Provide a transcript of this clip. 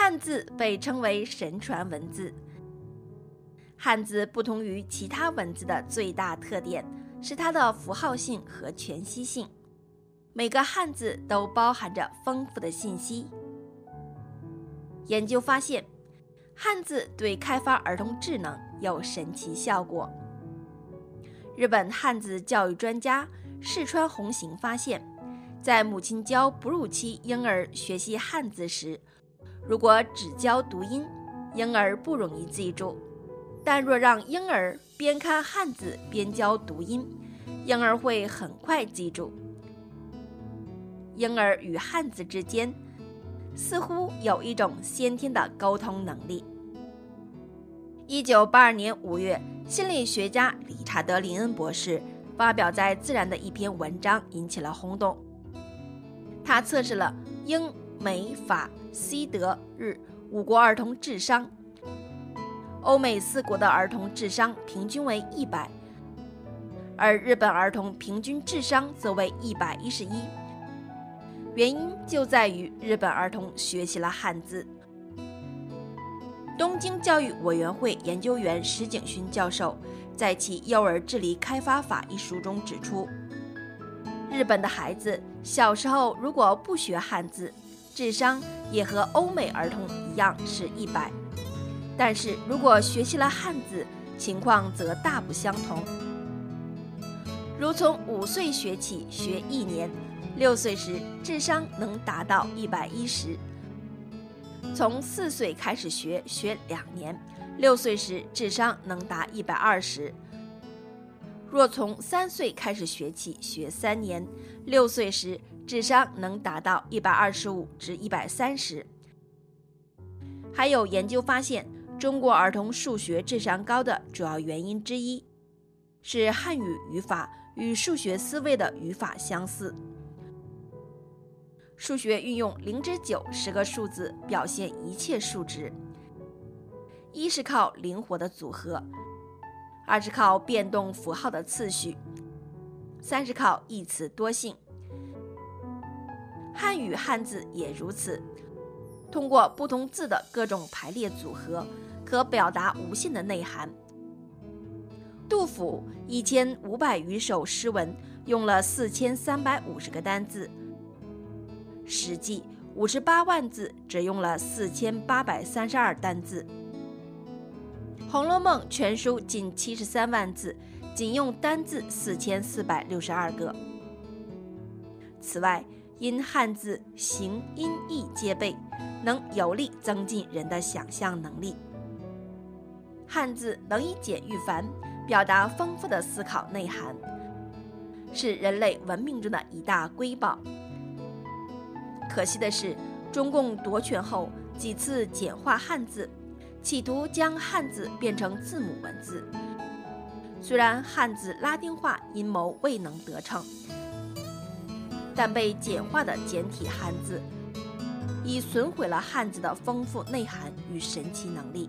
汉字被称为神传文字。汉字不同于其他文字的最大特点是它的符号性和全息性，每个汉字都包含着丰富的信息。研究发现，汉字对开发儿童智能有神奇效果。日本汉字教育专家世川弘行发现，在母亲教哺乳期婴儿学习汉字时，如果只教读音，婴儿不容易记住；但若让婴儿边看汉字边教读音，婴儿会很快记住。婴儿与汉字之间似乎有一种先天的沟通能力。一九八二年五月，心理学家理查德·林恩博士发表在《自然》的一篇文章引起了轰动。他测试了英。美、法、西、德、日五国儿童智商，欧美四国的儿童智商平均为一百，而日本儿童平均智商则为一百一十一。原因就在于日本儿童学习了汉字。东京教育委员会研究员石井勋教授在其《幼儿智力开发法》一书中指出，日本的孩子小时候如果不学汉字，智商也和欧美儿童一样是一百，但是如果学习了汉字，情况则大不相同。如从五岁学起学一年，六岁时智商能达到一百一十；从四岁开始学学两年，六岁时智商能达一百二十；若从三岁开始学起学三年，六岁时。智商能达到一百二十五至一百三十。还有研究发现，中国儿童数学智商高的主要原因之一，是汉语语法与数学思维的语法相似。数学运用零至九十个数字表现一切数值，一是靠灵活的组合，二是靠变动符号的次序，三是靠一词多性。汉语汉字也如此，通过不同字的各种排列组合，可表达无限的内涵。杜甫一千五百余首诗文用了四千三百五十个单字，《史记》五十八万字只用了四千八百三十二单字，《红楼梦》全书近七十三万字，仅用单字四千四百六十二个。此外，因汉字形音义皆备，能有力增进人的想象能力。汉字能以简驭繁，表达丰富的思考内涵，是人类文明中的一大瑰宝。可惜的是，中共夺权后几次简化汉字，企图将汉字变成字母文字。虽然汉字拉丁化阴谋未能得逞。但被简化的简体汉字，已损毁了汉字的丰富内涵与神奇能力。